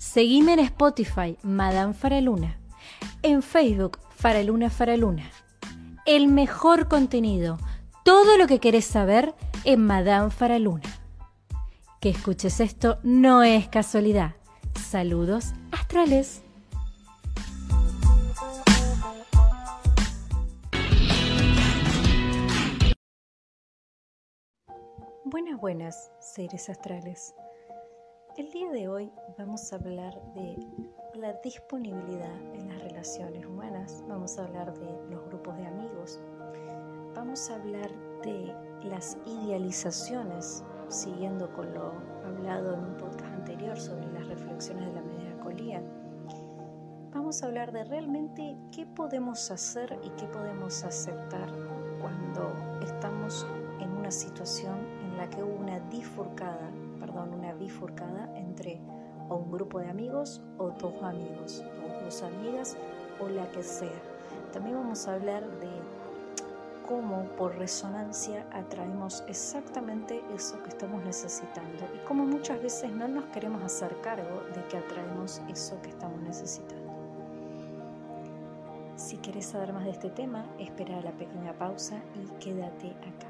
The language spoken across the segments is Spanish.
Seguime en Spotify, Madame Faraluna. En Facebook, Faraluna Faraluna. El mejor contenido, todo lo que querés saber en Madame Faraluna. Que escuches esto no es casualidad. Saludos astrales. Buenas, buenas, seres astrales. El día de hoy vamos a hablar de la disponibilidad en las relaciones humanas, vamos a hablar de los grupos de amigos, vamos a hablar de las idealizaciones, siguiendo con lo hablado en un podcast anterior sobre las reflexiones de la melancolía. Vamos a hablar de realmente qué podemos hacer y qué podemos aceptar cuando estamos en una situación en la que hubo una difurcada perdón, una bifurcada entre o un grupo de amigos o dos amigos, o dos amigas o la que sea. También vamos a hablar de cómo por resonancia atraemos exactamente eso que estamos necesitando y cómo muchas veces no nos queremos hacer cargo de que atraemos eso que estamos necesitando. Si quieres saber más de este tema, espera la pequeña pausa y quédate acá.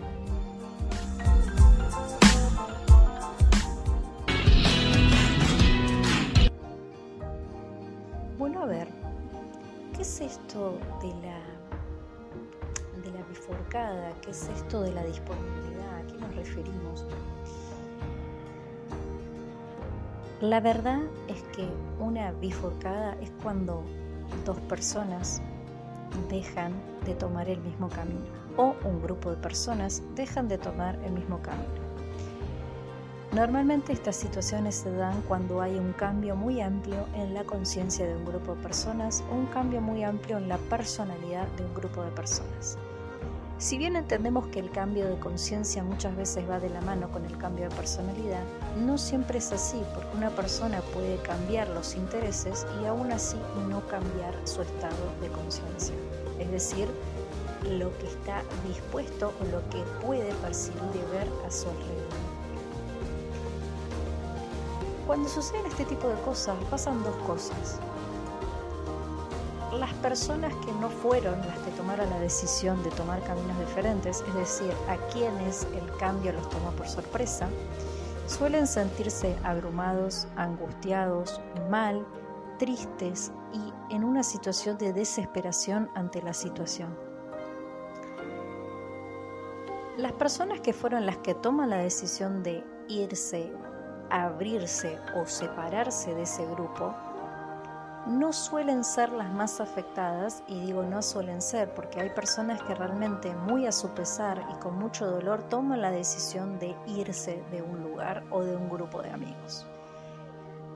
Qué es esto de la disponibilidad, a qué nos referimos. La verdad es que una bifurcada es cuando dos personas dejan de tomar el mismo camino o un grupo de personas dejan de tomar el mismo camino. Normalmente estas situaciones se dan cuando hay un cambio muy amplio en la conciencia de un grupo de personas o un cambio muy amplio en la personalidad de un grupo de personas. Si bien entendemos que el cambio de conciencia muchas veces va de la mano con el cambio de personalidad, no siempre es así porque una persona puede cambiar los intereses y aún así no cambiar su estado de conciencia, es decir, lo que está dispuesto o lo que puede percibir y ver a su alrededor. Cuando suceden este tipo de cosas pasan dos cosas las personas que no fueron las que tomaron la decisión de tomar caminos diferentes, es decir, a quienes el cambio los tomó por sorpresa, suelen sentirse abrumados, angustiados, mal, tristes y en una situación de desesperación ante la situación. Las personas que fueron las que toman la decisión de irse, abrirse o separarse de ese grupo, no suelen ser las más afectadas, y digo no suelen ser porque hay personas que realmente muy a su pesar y con mucho dolor toman la decisión de irse de un lugar o de un grupo de amigos.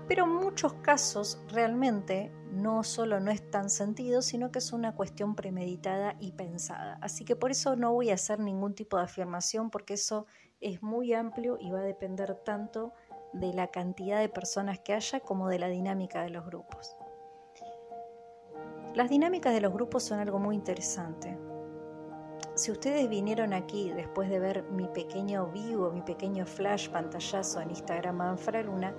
Pero en muchos casos realmente no solo no es tan sentido, sino que es una cuestión premeditada y pensada. Así que por eso no voy a hacer ningún tipo de afirmación porque eso es muy amplio y va a depender tanto de la cantidad de personas que haya como de la dinámica de los grupos. Las dinámicas de los grupos son algo muy interesante. si ustedes vinieron aquí después de ver mi pequeño vivo, mi pequeño flash pantallazo en Instagram Manfraluna,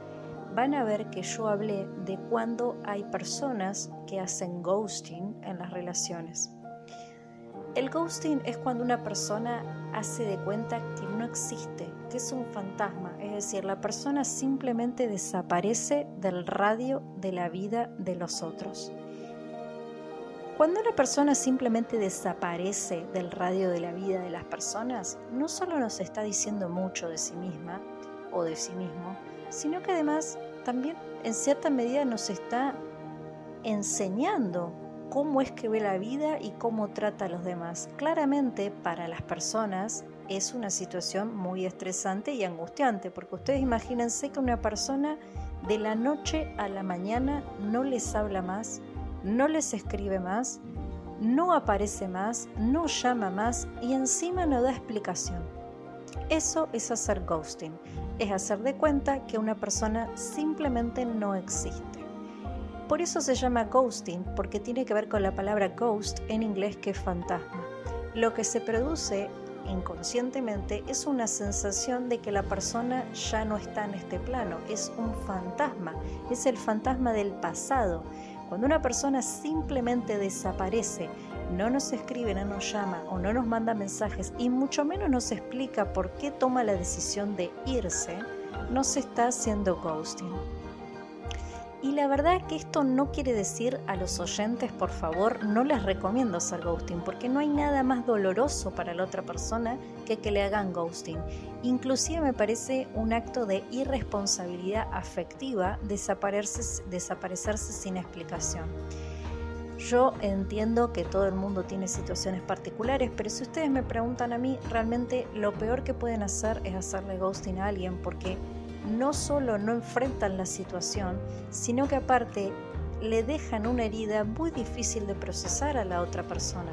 van a ver que yo hablé de cuando hay personas que hacen ghosting en las relaciones. El ghosting es cuando una persona hace de cuenta que no existe, que es un fantasma, es decir, la persona simplemente desaparece del radio de la vida de los otros. Cuando una persona simplemente desaparece del radio de la vida de las personas, no solo nos está diciendo mucho de sí misma o de sí mismo, sino que además también en cierta medida nos está enseñando cómo es que ve la vida y cómo trata a los demás. Claramente para las personas es una situación muy estresante y angustiante, porque ustedes imagínense que una persona de la noche a la mañana no les habla más, no les escribe más, no aparece más, no llama más y encima no da explicación. Eso es hacer ghosting, es hacer de cuenta que una persona simplemente no existe. Por eso se llama ghosting, porque tiene que ver con la palabra ghost en inglés que es fantasma. Lo que se produce inconscientemente es una sensación de que la persona ya no está en este plano, es un fantasma, es el fantasma del pasado. Cuando una persona simplemente desaparece, no nos escribe, no nos llama o no nos manda mensajes y mucho menos nos explica por qué toma la decisión de irse, no se está haciendo ghosting. Y la verdad que esto no quiere decir a los oyentes, por favor, no les recomiendo hacer ghosting, porque no hay nada más doloroso para la otra persona que que le hagan ghosting. Inclusive me parece un acto de irresponsabilidad afectiva desaparecerse, desaparecerse sin explicación. Yo entiendo que todo el mundo tiene situaciones particulares, pero si ustedes me preguntan a mí, realmente lo peor que pueden hacer es hacerle ghosting a alguien porque no solo no enfrentan la situación, sino que aparte le dejan una herida muy difícil de procesar a la otra persona.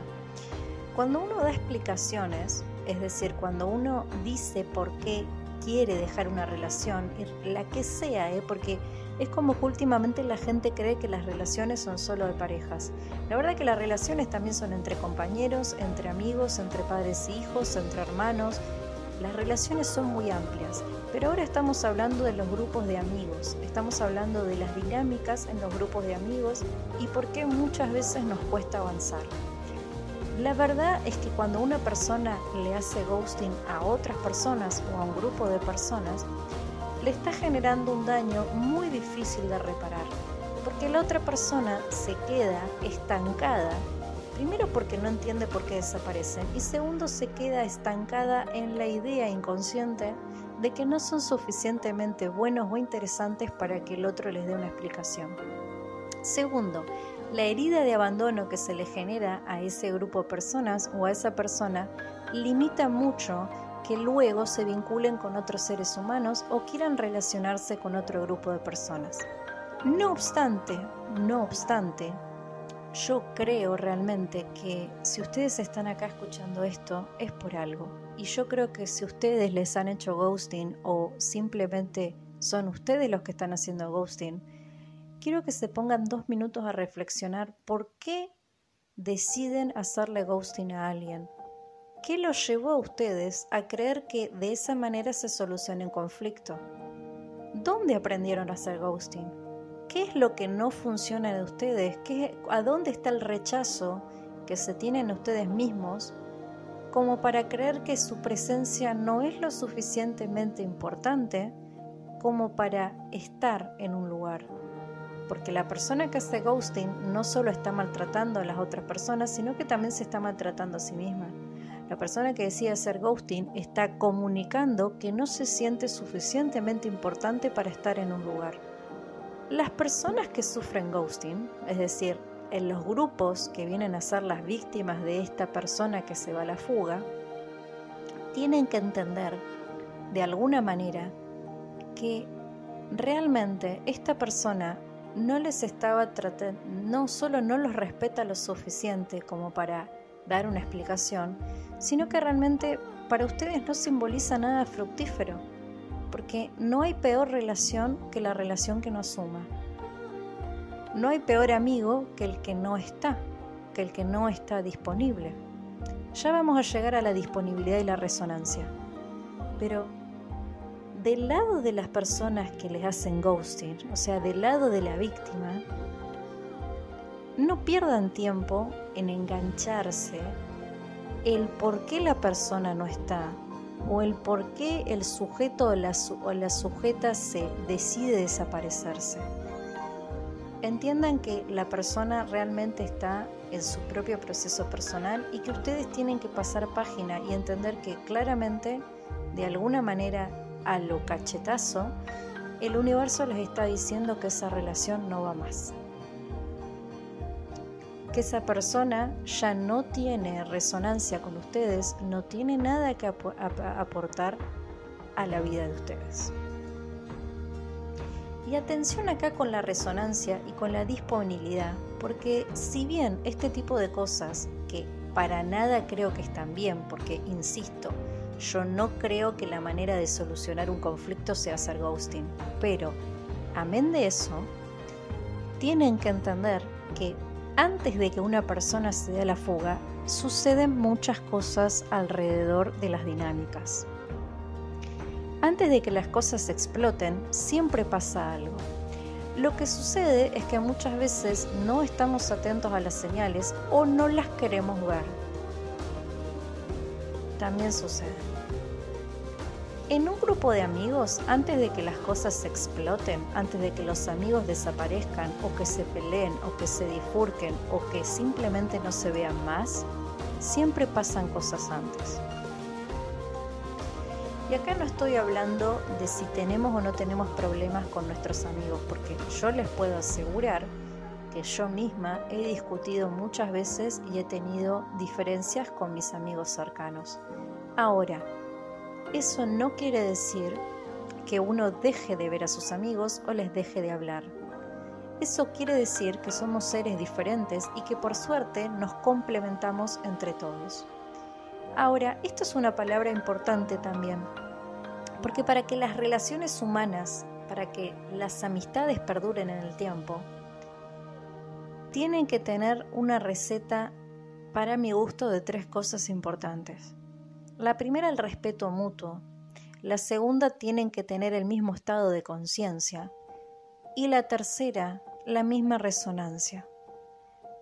Cuando uno da explicaciones, es decir, cuando uno dice por qué quiere dejar una relación, la que sea, ¿eh? porque es como que últimamente la gente cree que las relaciones son solo de parejas. La verdad que las relaciones también son entre compañeros, entre amigos, entre padres e hijos, entre hermanos, las relaciones son muy amplias, pero ahora estamos hablando de los grupos de amigos, estamos hablando de las dinámicas en los grupos de amigos y por qué muchas veces nos cuesta avanzar. La verdad es que cuando una persona le hace ghosting a otras personas o a un grupo de personas, le está generando un daño muy difícil de reparar, porque la otra persona se queda estancada Primero porque no entiende por qué desaparecen y segundo se queda estancada en la idea inconsciente de que no son suficientemente buenos o interesantes para que el otro les dé una explicación. Segundo, la herida de abandono que se le genera a ese grupo de personas o a esa persona limita mucho que luego se vinculen con otros seres humanos o quieran relacionarse con otro grupo de personas. No obstante, no obstante, yo creo realmente que si ustedes están acá escuchando esto es por algo. Y yo creo que si ustedes les han hecho ghosting o simplemente son ustedes los que están haciendo ghosting, quiero que se pongan dos minutos a reflexionar por qué deciden hacerle ghosting a alguien. ¿Qué los llevó a ustedes a creer que de esa manera se soluciona un conflicto? ¿Dónde aprendieron a hacer ghosting? ¿Qué es lo que no funciona de ustedes? ¿Qué, ¿A dónde está el rechazo que se tienen ustedes mismos como para creer que su presencia no es lo suficientemente importante como para estar en un lugar? Porque la persona que hace ghosting no solo está maltratando a las otras personas, sino que también se está maltratando a sí misma. La persona que decide hacer ghosting está comunicando que no se siente suficientemente importante para estar en un lugar. Las personas que sufren ghosting, es decir, en los grupos que vienen a ser las víctimas de esta persona que se va a la fuga, tienen que entender de alguna manera que realmente esta persona no les estaba tratando, no solo no los respeta lo suficiente como para dar una explicación, sino que realmente para ustedes no simboliza nada fructífero porque no hay peor relación que la relación que no suma. No hay peor amigo que el que no está, que el que no está disponible. Ya vamos a llegar a la disponibilidad y la resonancia. Pero del lado de las personas que les hacen ghosting, o sea, del lado de la víctima, no pierdan tiempo en engancharse el por qué la persona no está o el por qué el sujeto o la, o la sujeta se decide desaparecerse. Entiendan que la persona realmente está en su propio proceso personal y que ustedes tienen que pasar página y entender que claramente, de alguna manera, a lo cachetazo, el universo les está diciendo que esa relación no va más que esa persona ya no tiene resonancia con ustedes, no tiene nada que aportar a la vida de ustedes. Y atención acá con la resonancia y con la disponibilidad, porque si bien este tipo de cosas, que para nada creo que están bien, porque insisto, yo no creo que la manera de solucionar un conflicto sea hacer ghosting, pero amén de eso, tienen que entender que antes de que una persona se dé a la fuga, suceden muchas cosas alrededor de las dinámicas. Antes de que las cosas exploten, siempre pasa algo. Lo que sucede es que muchas veces no estamos atentos a las señales o no las queremos ver. También sucede. En un grupo de amigos, antes de que las cosas se exploten, antes de que los amigos desaparezcan o que se peleen o que se difurquen o que simplemente no se vean más, siempre pasan cosas antes. Y acá no estoy hablando de si tenemos o no tenemos problemas con nuestros amigos, porque yo les puedo asegurar que yo misma he discutido muchas veces y he tenido diferencias con mis amigos cercanos. Ahora, eso no quiere decir que uno deje de ver a sus amigos o les deje de hablar. Eso quiere decir que somos seres diferentes y que por suerte nos complementamos entre todos. Ahora, esto es una palabra importante también, porque para que las relaciones humanas, para que las amistades perduren en el tiempo, tienen que tener una receta para mi gusto de tres cosas importantes. La primera, el respeto mutuo. La segunda, tienen que tener el mismo estado de conciencia. Y la tercera, la misma resonancia.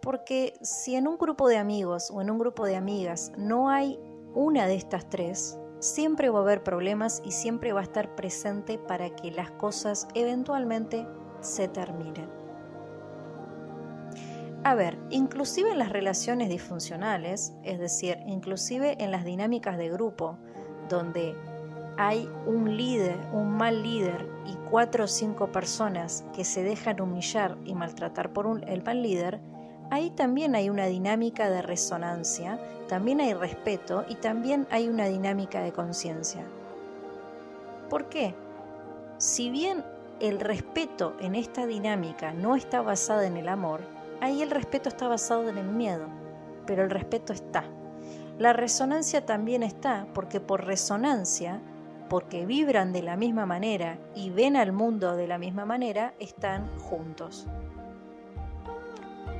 Porque si en un grupo de amigos o en un grupo de amigas no hay una de estas tres, siempre va a haber problemas y siempre va a estar presente para que las cosas eventualmente se terminen. A ver, inclusive en las relaciones disfuncionales, es decir, inclusive en las dinámicas de grupo, donde hay un líder, un mal líder y cuatro o cinco personas que se dejan humillar y maltratar por el mal líder, ahí también hay una dinámica de resonancia, también hay respeto y también hay una dinámica de conciencia. ¿Por qué? Si bien el respeto en esta dinámica no está basado en el amor, ahí el respeto está basado en el miedo, pero el respeto está. La resonancia también está porque por resonancia, porque vibran de la misma manera y ven al mundo de la misma manera, están juntos.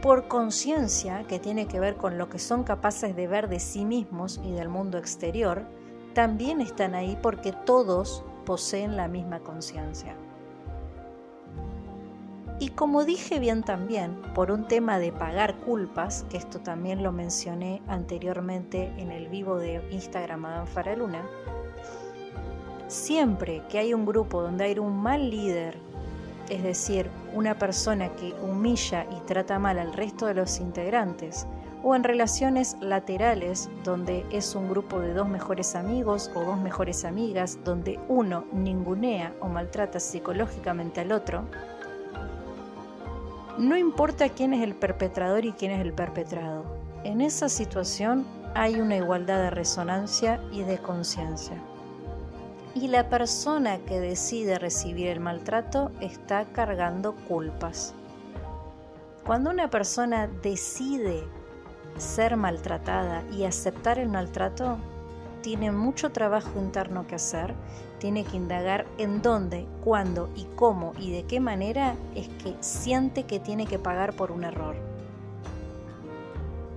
Por conciencia, que tiene que ver con lo que son capaces de ver de sí mismos y del mundo exterior, también están ahí porque todos poseen la misma conciencia. Y como dije bien también, por un tema de pagar culpas, que esto también lo mencioné anteriormente en el vivo de Instagram Madame Faraluna, siempre que hay un grupo donde hay un mal líder, es decir, una persona que humilla y trata mal al resto de los integrantes, o en relaciones laterales, donde es un grupo de dos mejores amigos o dos mejores amigas, donde uno ningunea o maltrata psicológicamente al otro, no importa quién es el perpetrador y quién es el perpetrado. En esa situación hay una igualdad de resonancia y de conciencia. Y la persona que decide recibir el maltrato está cargando culpas. Cuando una persona decide ser maltratada y aceptar el maltrato, tiene mucho trabajo interno que hacer, tiene que indagar en dónde, cuándo y cómo y de qué manera es que siente que tiene que pagar por un error.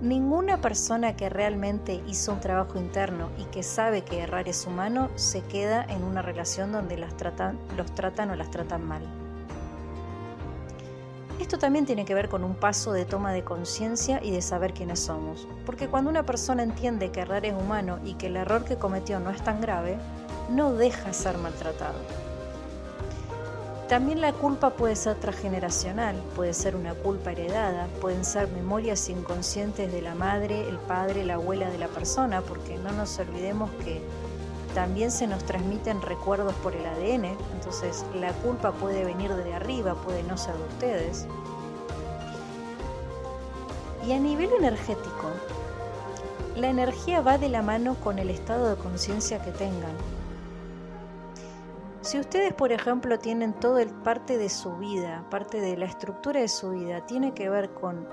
Ninguna persona que realmente hizo un trabajo interno y que sabe que errar es humano se queda en una relación donde las tratan, los tratan o las tratan mal. Esto también tiene que ver con un paso de toma de conciencia y de saber quiénes somos. Porque cuando una persona entiende que errar es humano y que el error que cometió no es tan grave, no deja ser maltratado. También la culpa puede ser transgeneracional, puede ser una culpa heredada, pueden ser memorias inconscientes de la madre, el padre, la abuela de la persona, porque no nos olvidemos que también se nos transmiten recuerdos por el ADN, entonces la culpa puede venir de arriba, puede no ser de ustedes. Y a nivel energético, la energía va de la mano con el estado de conciencia que tengan. Si ustedes, por ejemplo, tienen todo el parte de su vida, parte de la estructura de su vida, tiene que ver con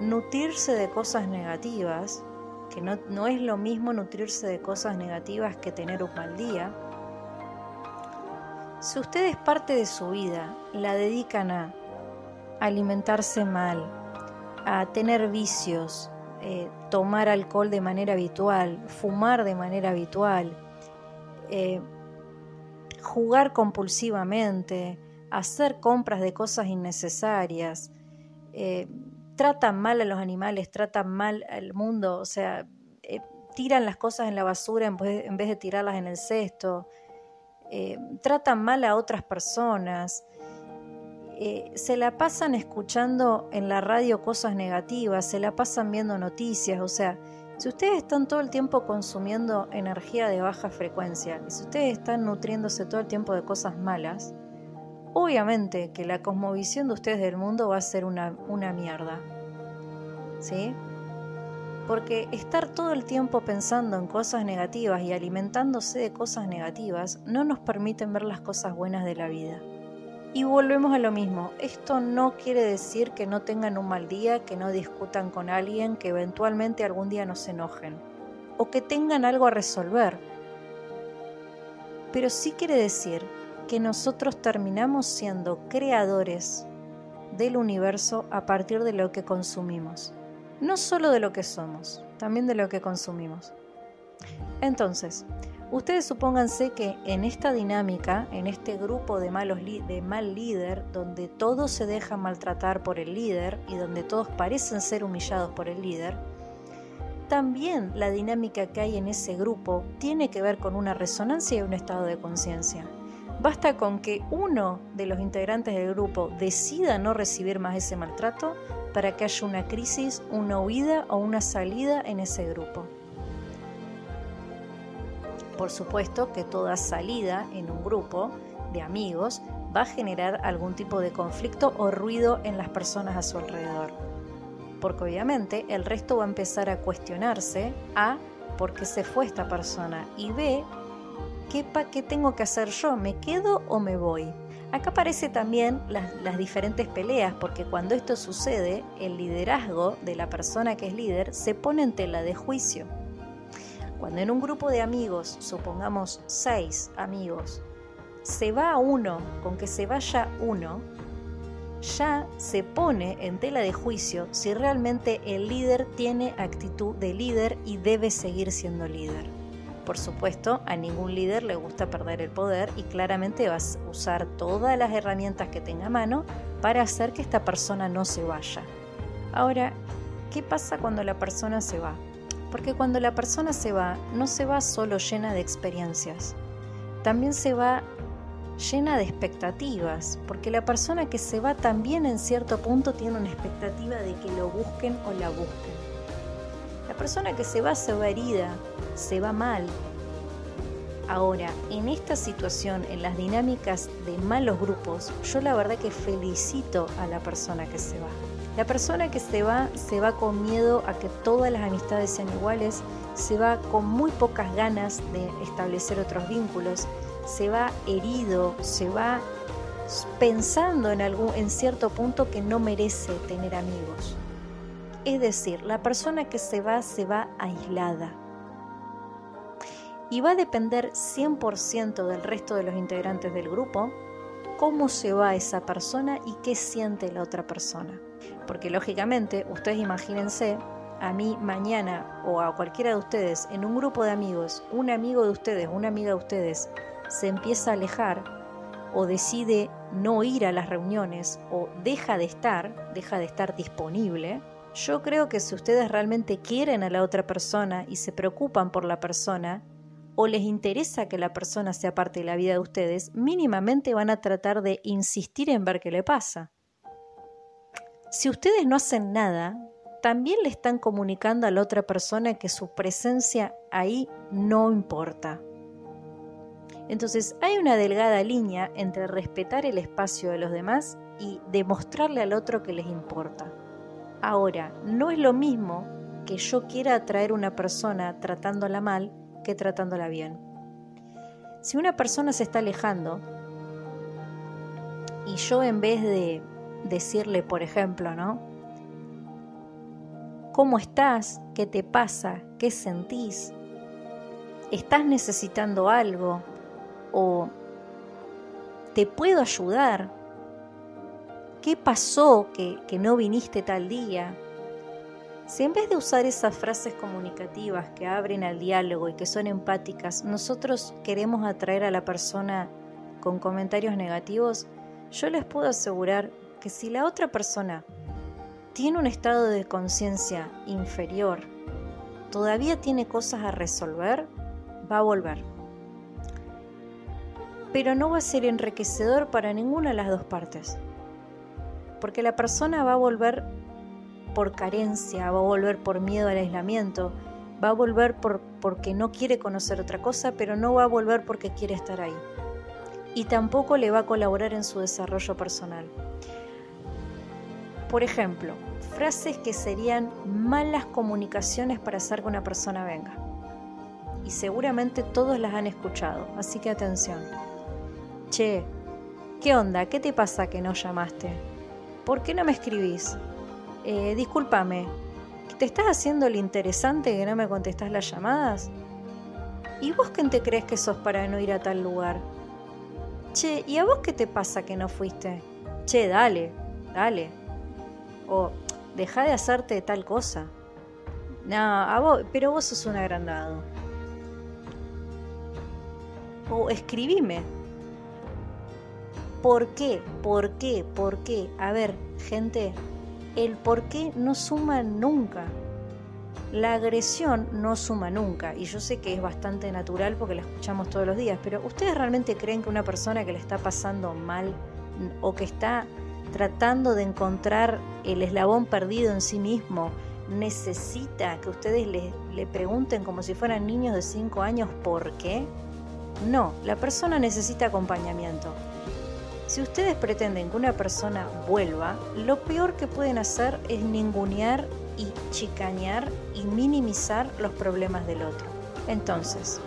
nutrirse de cosas negativas, que no, es lo mismo nutrirse de cosas negativas que tener un mal día. Si ustedes parte de su vida la dedican a alimentarse mal, a tener vicios, eh, tomar alcohol de manera habitual, fumar de manera habitual, eh, jugar compulsivamente, hacer compras de cosas innecesarias, eh, tratan mal a los animales, tratan mal al mundo, o sea, eh, tiran las cosas en la basura en vez, de tirarlas en el cesto, eh, tratan mal a otras personas, eh, se la pasan escuchando en la radio cosas negativas, se la pasan viendo noticias, o sea, si ustedes están todo el tiempo consumiendo energía de baja frecuencia y si ustedes están nutriéndose todo el tiempo de cosas malas, obviamente que la cosmovisión de ustedes del mundo va a ser una, una mierda. ¿Sí? Porque estar todo el tiempo pensando en cosas negativas y alimentándose de cosas negativas no nos permiten ver las cosas buenas de la vida. Y volvemos a lo mismo, esto no quiere decir que no tengan un mal día, que no discutan con alguien, que eventualmente algún día no se enojen, o que tengan algo a resolver. Pero sí quiere decir que nosotros terminamos siendo creadores del universo a partir de lo que consumimos. No solo de lo que somos, también de lo que consumimos. Entonces, ustedes supónganse que en esta dinámica, en este grupo de, malos de mal líder, donde todos se dejan maltratar por el líder y donde todos parecen ser humillados por el líder, también la dinámica que hay en ese grupo tiene que ver con una resonancia y un estado de conciencia. Basta con que uno de los integrantes del grupo decida no recibir más ese maltrato para que haya una crisis, una huida o una salida en ese grupo. Por supuesto que toda salida en un grupo de amigos va a generar algún tipo de conflicto o ruido en las personas a su alrededor. Porque obviamente el resto va a empezar a cuestionarse a por qué se fue esta persona y B ¿qué, ¿qué tengo que hacer yo? ¿Me quedo o me voy? Acá aparecen también las, las, diferentes peleas, porque cuando esto sucede, el liderazgo de la persona que es líder se pone en tela de juicio. Cuando en un grupo de amigos, supongamos seis amigos, se va uno, con que se vaya uno, ya se pone en tela de juicio si realmente el líder tiene actitud de líder y debe seguir siendo líder. Por supuesto, a ningún líder le gusta perder el poder y claramente vas a usar todas las herramientas que tenga a mano para hacer que esta persona no se vaya. Ahora, ¿qué pasa cuando la persona se va? Porque cuando la persona se va, no se va solo llena de experiencias, también se va llena de expectativas, porque la persona que se va también en cierto punto tiene una expectativa de que lo busquen o la busquen. Persona que se va se va herida, se va mal. Ahora, en esta situación, en las dinámicas de malos grupos, yo la verdad que felicito a la persona que se va. La persona que se va se va con miedo a que todas las amistades sean iguales, se va con muy pocas ganas de establecer otros vínculos, se va herido, se va pensando en algún en cierto punto que no merece tener amigos. Es decir, la persona que se va se va aislada, y va a depender 100% del resto de los integrantes del grupo cómo se va esa persona y qué siente la otra persona. Porque lógicamente, ustedes imagínense a mí mañana o a cualquiera de ustedes en un grupo de amigos, un amigo de ustedes, una amiga de ustedes se empieza a alejar o decide no ir a las reuniones o deja de estar, deja de estar disponible, yo creo que si ustedes realmente quieren a la otra persona y se preocupan por la persona, o les interesa que la persona sea parte de la vida de ustedes, mínimamente van a tratar de insistir en ver qué le pasa. Si ustedes no hacen nada, también le están comunicando a la otra persona que su presencia ahí no importa. Entonces hay una delgada línea entre respetar el espacio de los demás y demostrarle al otro que les importa. Ahora, no es lo mismo que yo quiera atraer a una persona tratándola mal que tratándola bien. Si una persona se está alejando y yo en vez de decirle, por ejemplo, ¿no? ¿Cómo estás? ¿Qué te pasa? ¿Qué sentís? ¿Estás necesitando algo? ¿O te puedo ayudar? ¿Qué pasó que, que no viniste tal día? Si en vez de usar esas frases comunicativas que abren al diálogo y que son empáticas, nosotros queremos atraer a la persona con comentarios negativos, yo les puedo asegurar que si la otra persona tiene un estado de conciencia inferior, todavía tiene cosas a resolver, va a volver. Pero no va a ser enriquecedor para ninguna de las dos partes. Porque la persona va a volver por carencia, va a volver por miedo al aislamiento, va a volver por, porque no quiere conocer otra cosa, pero no va a volver porque quiere estar ahí. Y tampoco le va a colaborar en su desarrollo personal. Por ejemplo, frases que serían malas comunicaciones para hacer que una persona venga. Y seguramente todos las han escuchado, así que atención. Che, ¿qué onda? ¿Qué te pasa que no llamaste? ¿Por qué no me escribís? eh, discúlpame, ¿te estás haciendo lo interesante que no me contestás las llamadas? ¿Y vos quién te crees que sos para no ir a tal lugar? Che, ¿y a vos qué te pasa que no fuiste? Che, dale, dale. O deja de hacerte tal cosa. No, a vos, pero vos sos un agrandado. O escribime. ¿Por qué? ¿Por qué? ¿Por qué? A ver, gente, el por qué no suma nunca. La agresión no suma nunca, y yo sé que es bastante natural porque la escuchamos todos los días, pero ¿ustedes realmente creen que una persona que le está pasando mal o que está tratando de encontrar el eslabón perdido en sí mismo necesita que ustedes le, le pregunten como si fueran niños de 5 años por qué? No, la persona necesita acompañamiento. Si ustedes pretenden que una persona vuelva, lo peor que pueden hacer es ningunear y chicañar y minimizar los problemas del otro. Entonces,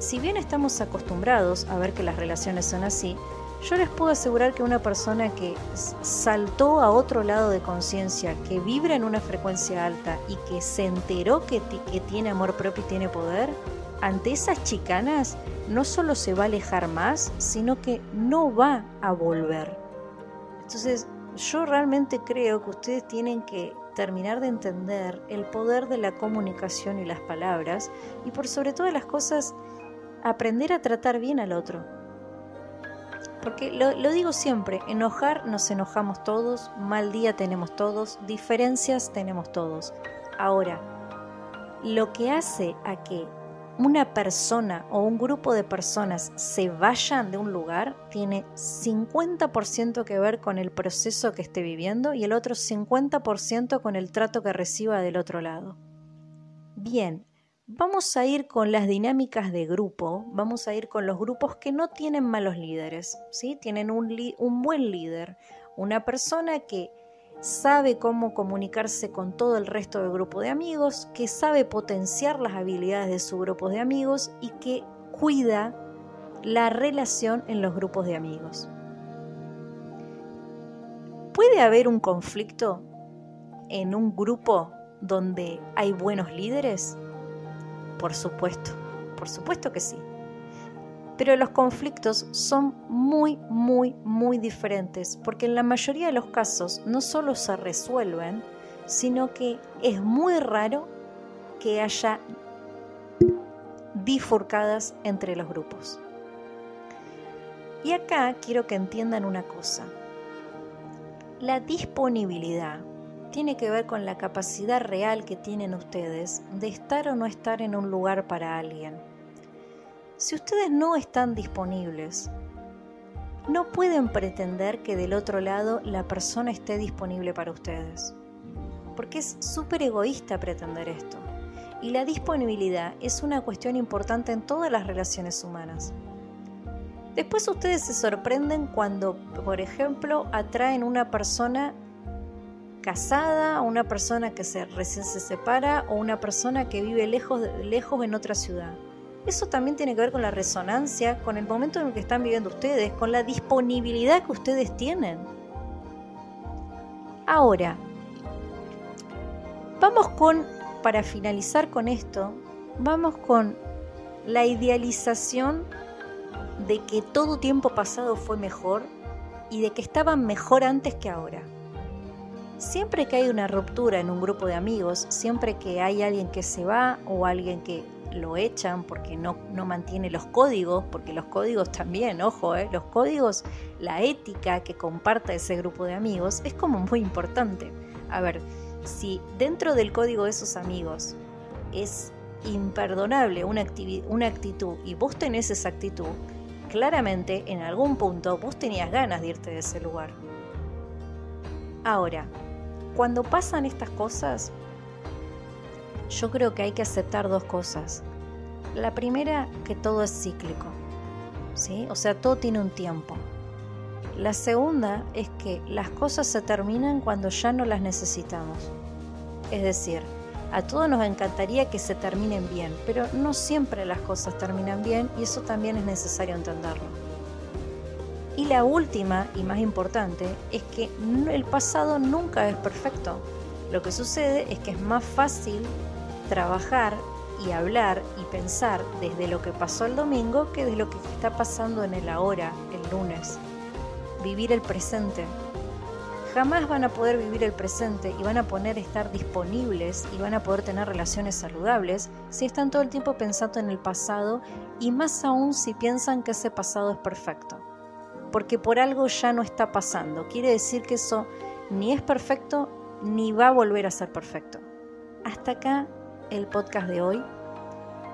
si bien estamos acostumbrados a ver que las relaciones son así, yo les puedo asegurar que una persona que saltó a otro lado de conciencia, que vibra en una frecuencia alta y que se enteró que, que tiene amor propio y tiene poder, ante esas chicanas no solo se va a alejar más, sino que no va a volver. Entonces, yo realmente creo que ustedes tienen que terminar de entender el poder de la comunicación y las palabras y por sobre todas las cosas aprender a tratar bien al otro. Porque lo, lo, digo siempre, enojar nos enojamos todos, mal día tenemos todos, diferencias tenemos todos. Ahora, lo que hace a que una persona o un grupo de personas se vayan de un lugar tiene 50% que ver con el proceso que esté viviendo y el otro 50% con el trato que reciba del otro lado. Bien, vamos a ir con las dinámicas de grupo, vamos a ir con los grupos que no tienen malos líderes, ¿sí? tienen un, un buen líder, una persona que sabe cómo comunicarse con todo el resto del grupo de amigos, que sabe potenciar las habilidades de su grupo de amigos y que cuida la relación en los grupos de amigos. ¿Puede haber un conflicto en un grupo donde hay buenos líderes? Por supuesto, por supuesto que sí. Pero los conflictos son muy, muy, muy diferentes, porque en la mayoría de los casos no solo se resuelven, sino que es muy raro que haya bifurcadas entre los grupos. Y acá quiero que entiendan una cosa. La disponibilidad tiene que ver con la capacidad real que tienen ustedes de estar o no estar en un lugar para alguien. Si ustedes no están disponibles, no pueden pretender que del otro lado la persona esté disponible para ustedes. Porque es súper egoísta pretender esto. Y la disponibilidad es una cuestión importante en todas las relaciones humanas. Después ustedes se sorprenden cuando, por ejemplo, atraen una persona casada, una persona que se, recién se separa o una persona que vive lejos, lejos en otra ciudad. Eso también tiene que ver con la resonancia, con el momento en el que están viviendo ustedes, con la disponibilidad que ustedes tienen. Ahora, vamos con, para finalizar con esto, vamos con la idealización de que todo tiempo pasado fue mejor y de que estaban mejor antes que ahora. Siempre que hay una ruptura en un grupo de amigos, siempre que hay alguien que se va o alguien que lo echan porque no, no mantiene los códigos, porque los códigos también, ojo, eh, los códigos, la ética que comparta ese grupo de amigos es como muy importante. A ver, si dentro del código de esos amigos es imperdonable una, una actitud y vos tenés esa actitud, claramente en algún punto vos tenías ganas de irte de ese lugar. Ahora, cuando pasan estas cosas, yo creo que hay que aceptar dos cosas. La primera, que todo es cíclico, ¿sí? O sea, todo tiene un tiempo. La segunda es que las cosas se terminan cuando ya no las necesitamos. Es decir, a todos nos encantaría que se terminen bien, pero no siempre las cosas terminan bien y eso también es necesario entenderlo. Y la última y más importante es que el pasado nunca es perfecto. Lo que sucede es que es más fácil trabajar y hablar y pensar desde lo que pasó el domingo que de lo que está pasando en el ahora, el lunes. Vivir el presente. Jamás van a poder vivir el presente y van a poder estar disponibles y van a poder tener relaciones saludables si están todo el tiempo pensando en el pasado y más aún si piensan que ese pasado es perfecto. Porque por algo ya no está pasando. Quiere decir que eso ni es perfecto ni va a volver a ser perfecto. Hasta acá el podcast de hoy.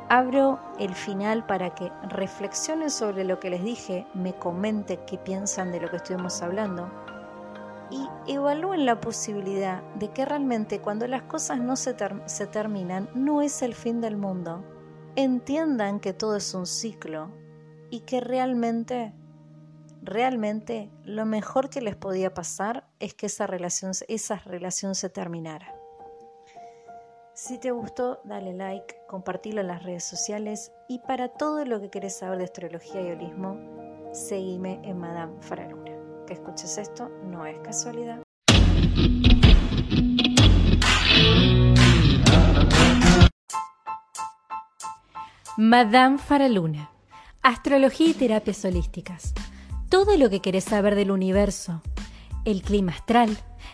Abro el final para que reflexionen sobre lo que les dije, me comenten qué piensan de lo que estuvimos hablando y evalúen la posibilidad de que realmente cuando las cosas no se, se terminan no es el fin del mundo. Entiendan que todo es un ciclo y que realmente, realmente lo mejor que les podía pasar es que esa relación, esa relación se terminara. Si te gustó, dale like, compartilo en las redes sociales y para todo lo que querés saber de astrología y holismo, seguime en Madame Faraluna. Que escuches esto no es casualidad. Madame Faraluna, astrología y terapias holísticas. Todo lo que querés saber del universo, el clima astral,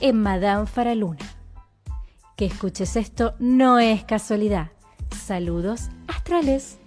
en Madame Faraluna. Que escuches esto no es casualidad. Saludos astrales.